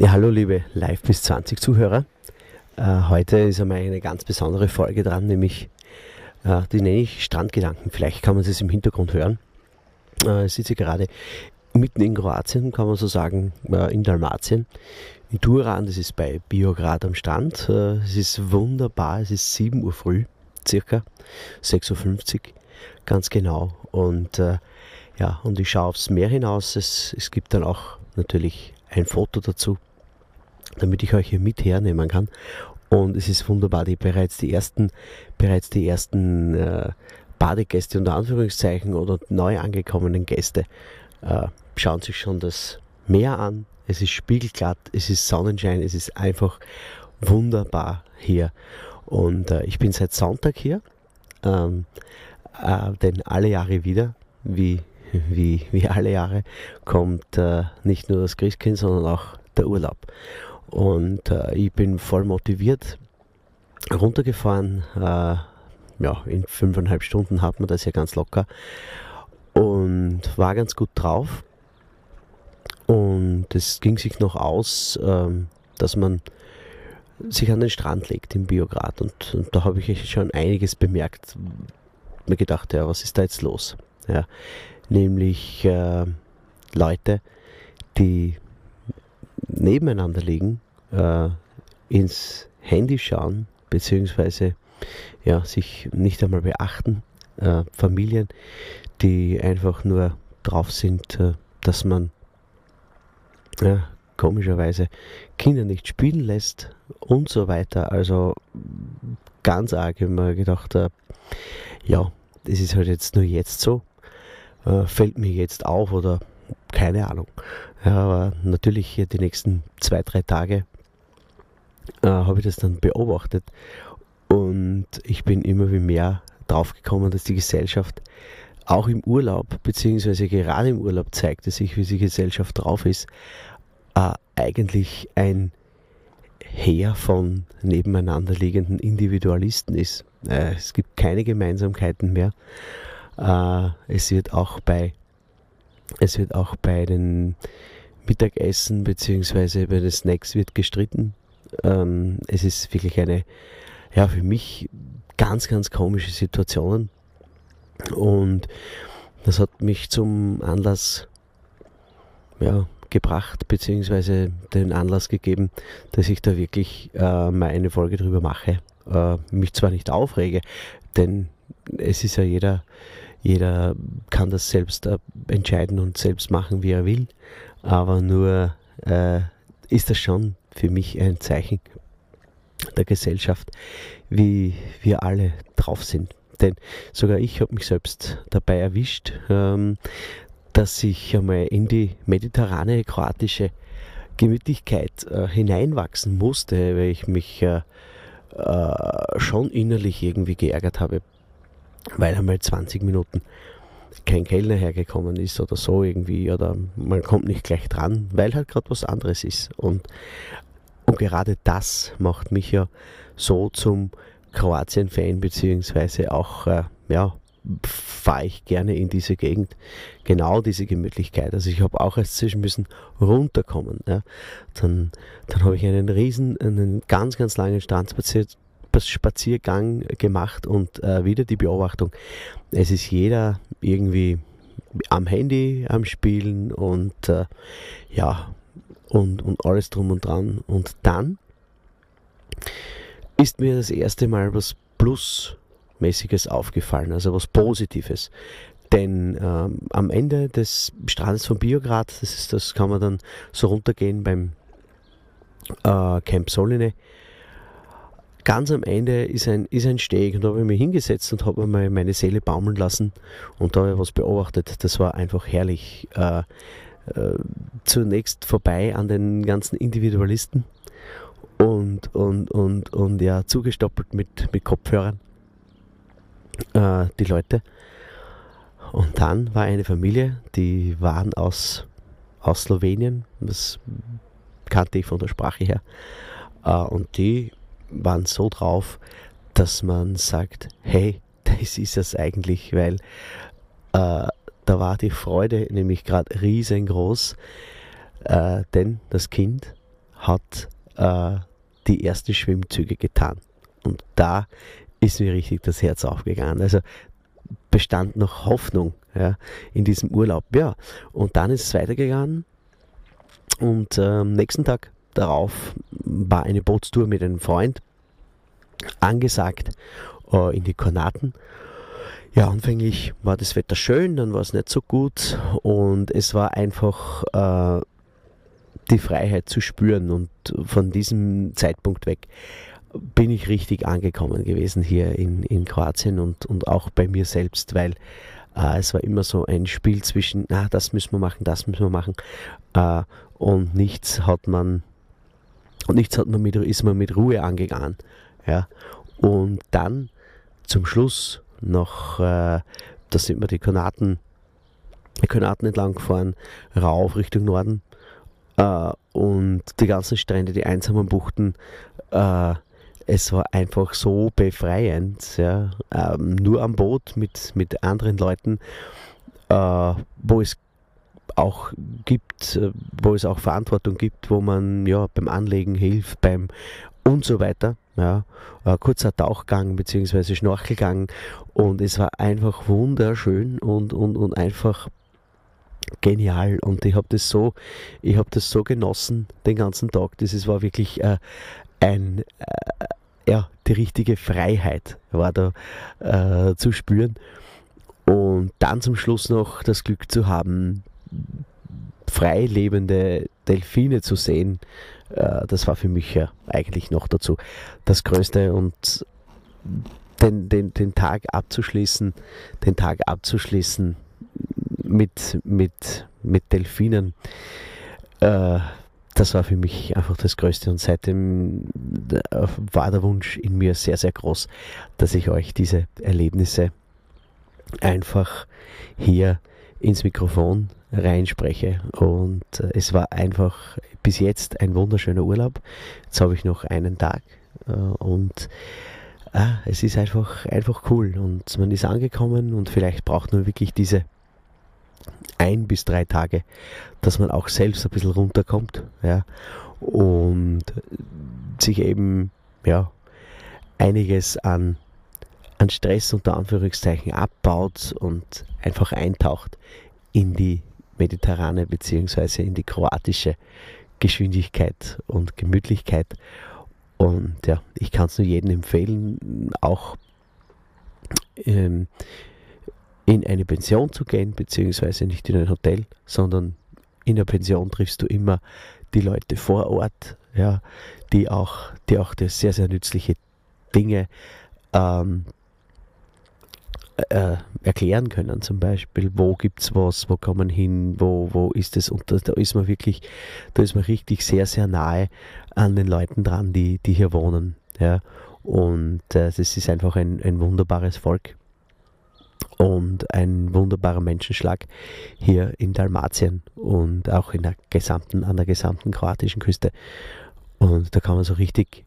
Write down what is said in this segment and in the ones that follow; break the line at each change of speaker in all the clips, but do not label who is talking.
Ja, hallo liebe Live bis 20 Zuhörer. Äh, heute ist einmal eine ganz besondere Folge dran, nämlich äh, die nenne ich Strandgedanken. Vielleicht kann man es im Hintergrund hören. Äh, ich sitze gerade mitten in Kroatien, kann man so sagen, äh, in Dalmatien. In Turan, das ist bei Biograd am Strand. Äh, es ist wunderbar, es ist 7 Uhr früh, circa 6.50 Uhr, ganz genau. Und äh, ja, und ich schaue aufs Meer hinaus. Es, es gibt dann auch natürlich ein Foto dazu damit ich euch hier mit hernehmen kann. Und es ist wunderbar, die bereits die ersten, bereits die ersten äh, Badegäste unter Anführungszeichen oder neu angekommenen Gäste äh, schauen sich schon das Meer an. Es ist spiegelglatt, es ist Sonnenschein, es ist einfach wunderbar hier. Und äh, ich bin seit Sonntag hier, ähm, äh, denn alle Jahre wieder, wie, wie, wie alle Jahre, kommt äh, nicht nur das Christkind, sondern auch der Urlaub. Und äh, ich bin voll motiviert runtergefahren. Äh, ja, in fünfeinhalb Stunden hat man das ja ganz locker. Und war ganz gut drauf. Und es ging sich noch aus, ähm, dass man sich an den Strand legt im Biograd. Und, und da habe ich schon einiges bemerkt. Mir gedacht, ja, was ist da jetzt los? Ja, nämlich äh, Leute, die nebeneinander liegen, äh, ins Handy schauen, beziehungsweise ja, sich nicht einmal beachten. Äh, Familien, die einfach nur drauf sind, äh, dass man ja, komischerweise Kinder nicht spielen lässt und so weiter. Also ganz arg immer gedacht, äh, ja, das ist halt jetzt nur jetzt so, äh, fällt mir jetzt auf oder keine Ahnung. Aber natürlich hier die nächsten zwei, drei Tage äh, habe ich das dann beobachtet und ich bin immer wie mehr drauf gekommen, dass die Gesellschaft auch im Urlaub, beziehungsweise gerade im Urlaub zeigt es sich, wie die Gesellschaft drauf ist, äh, eigentlich ein Heer von nebeneinander liegenden Individualisten ist. Äh, es gibt keine Gemeinsamkeiten mehr. Äh, es wird auch bei es wird auch bei den Mittagessen bzw. bei den Snacks wird gestritten. Ähm, es ist wirklich eine, ja, für mich ganz, ganz komische Situation. Und das hat mich zum Anlass ja, gebracht, beziehungsweise den Anlass gegeben, dass ich da wirklich äh, mal eine Folge drüber mache. Äh, mich zwar nicht aufrege, denn es ist ja jeder jeder kann das selbst äh, entscheiden und selbst machen, wie er will. Aber nur äh, ist das schon für mich ein Zeichen der Gesellschaft, wie wir alle drauf sind. Denn sogar ich habe mich selbst dabei erwischt, ähm, dass ich einmal in die mediterrane kroatische Gemütlichkeit äh, hineinwachsen musste, weil ich mich äh, äh, schon innerlich irgendwie geärgert habe weil einmal 20 Minuten kein Kellner hergekommen ist oder so irgendwie oder man kommt nicht gleich dran, weil halt gerade was anderes ist. Und, und gerade das macht mich ja so zum Kroatien-Fan, beziehungsweise auch, äh, ja, fahre ich gerne in diese Gegend. Genau diese Gemütlichkeit. Also ich habe auch erst zwischen müssen runterkommen. Ja. Dann, dann habe ich einen riesen, einen ganz, ganz langen Strand spaziert, Spaziergang gemacht und äh, wieder die Beobachtung, es ist jeder irgendwie am Handy am Spielen und äh, ja, und, und alles drum und dran. Und dann ist mir das erste Mal was Plusmäßiges aufgefallen, also was Positives. Denn ähm, am Ende des Strandes von Biograd, das, ist, das kann man dann so runtergehen beim äh, Camp Soline, ganz am Ende ist ein, ist ein Steg und da habe ich mich hingesetzt und habe mal meine Seele baumeln lassen und da habe ich was beobachtet. Das war einfach herrlich. Äh, äh, zunächst vorbei an den ganzen Individualisten und, und, und, und ja, zugestoppelt mit, mit Kopfhörern äh, die Leute. Und dann war eine Familie, die waren aus, aus Slowenien, das kannte ich von der Sprache her, äh, und die waren so drauf, dass man sagt, hey, das ist es eigentlich, weil äh, da war die Freude nämlich gerade riesengroß, äh, denn das Kind hat äh, die ersten Schwimmzüge getan. Und da ist mir richtig das Herz aufgegangen. Also bestand noch Hoffnung ja, in diesem Urlaub. Ja, und dann ist es weitergegangen und äh, am nächsten Tag darauf war eine Bootstour mit einem Freund angesagt äh, in die Kornaten. Ja, anfänglich war das Wetter schön, dann war es nicht so gut und es war einfach äh, die Freiheit zu spüren und von diesem Zeitpunkt weg bin ich richtig angekommen gewesen hier in, in Kroatien und, und auch bei mir selbst, weil äh, es war immer so ein Spiel zwischen, na, das müssen wir machen, das müssen wir machen äh, und nichts hat man und nichts hat man mit, ist man mit Ruhe angegangen. Ja. Und dann zum Schluss noch, äh, da sind wir die Konaten, die Konaten entlang gefahren, rauf Richtung Norden. Äh, und die ganzen Strände, die einsamen Buchten, äh, es war einfach so befreiend, ja, ähm, nur am Boot mit, mit anderen Leuten, äh, wo es auch gibt, äh, wo es auch Verantwortung gibt, wo man ja beim Anlegen hilft, beim und so weiter. Ja, kurzer Tauchgang bzw. Schnorchelgang und es war einfach wunderschön und, und, und einfach genial und ich habe das so ich habe das so genossen den ganzen Tag das ist, war wirklich äh, ein äh, ja die richtige Freiheit war da äh, zu spüren und dann zum Schluss noch das Glück zu haben frei lebende Delfine zu sehen, äh, das war für mich ja eigentlich noch dazu das Größte. Und den, den, den Tag abzuschließen, den Tag abzuschließen mit, mit, mit Delfinen, äh, das war für mich einfach das Größte. Und seitdem äh, war der Wunsch in mir sehr, sehr groß, dass ich euch diese Erlebnisse einfach hier ins Mikrofon reinspreche. Und äh, es war einfach bis jetzt ein wunderschöner Urlaub. Jetzt habe ich noch einen Tag äh, und ah, es ist einfach, einfach cool. Und man ist angekommen und vielleicht braucht man wirklich diese ein bis drei Tage, dass man auch selbst ein bisschen runterkommt ja, und sich eben ja, einiges an, an Stress unter Anführungszeichen abbaut und einfach eintaucht in die mediterrane bzw. in die kroatische Geschwindigkeit und Gemütlichkeit. Und ja, ich kann es nur jedem empfehlen, auch ähm, in eine Pension zu gehen, beziehungsweise nicht in ein Hotel, sondern in der Pension triffst du immer die Leute vor Ort, ja, die auch, die auch sehr, sehr nützliche Dinge ähm, äh, erklären können, zum Beispiel, wo gibt es was, wo kann man hin, wo, wo ist es und da, da, ist man wirklich, da ist man richtig sehr, sehr nahe an den Leuten dran, die, die hier wohnen. Ja. Und äh, das ist einfach ein, ein wunderbares Volk und ein wunderbarer Menschenschlag hier in Dalmatien und auch in der gesamten, an der gesamten kroatischen Küste. Und da kann man so richtig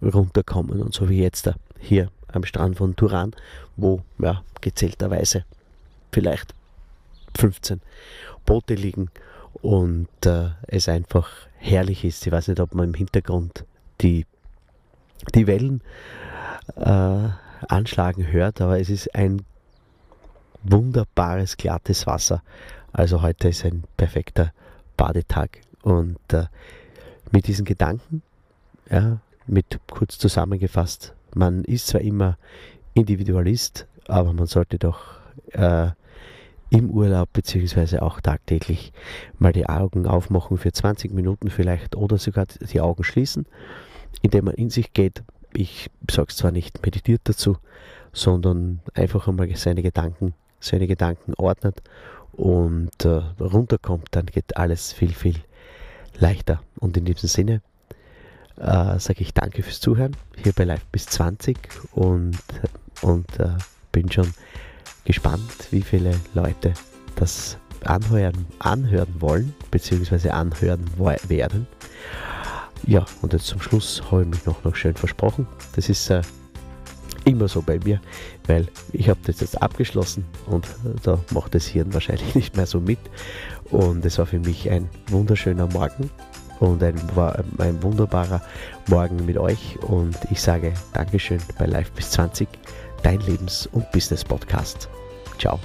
runterkommen und so wie jetzt da hier am Strand von Turan, wo ja, gezählterweise vielleicht 15 Boote liegen und äh, es einfach herrlich ist. Ich weiß nicht, ob man im Hintergrund die, die Wellen äh, anschlagen hört, aber es ist ein wunderbares, glattes Wasser. Also heute ist ein perfekter Badetag. Und äh, mit diesen Gedanken, ja, mit kurz zusammengefasst, man ist zwar immer Individualist, aber man sollte doch äh, im Urlaub beziehungsweise auch tagtäglich mal die Augen aufmachen für 20 Minuten vielleicht oder sogar die Augen schließen, indem man in sich geht, ich sage zwar nicht meditiert dazu, sondern einfach einmal seine Gedanken, seine Gedanken ordnet und äh, runterkommt, dann geht alles viel, viel leichter. Und in diesem Sinne äh, sage ich danke fürs Zuhören hier bei Live bis 20 und, und äh, bin schon gespannt, wie viele Leute das anhören, anhören wollen, beziehungsweise anhören werden. Ja, und jetzt zum Schluss habe ich mich noch, noch schön versprochen. Das ist äh, immer so bei mir, weil ich habe das jetzt abgeschlossen und äh, da macht das Hirn wahrscheinlich nicht mehr so mit. Und es war für mich ein wunderschöner Morgen und ein, ein wunderbarer Morgen mit euch. Und ich sage Dankeschön bei Live bis 20, dein Lebens- und Business-Podcast. Ciao.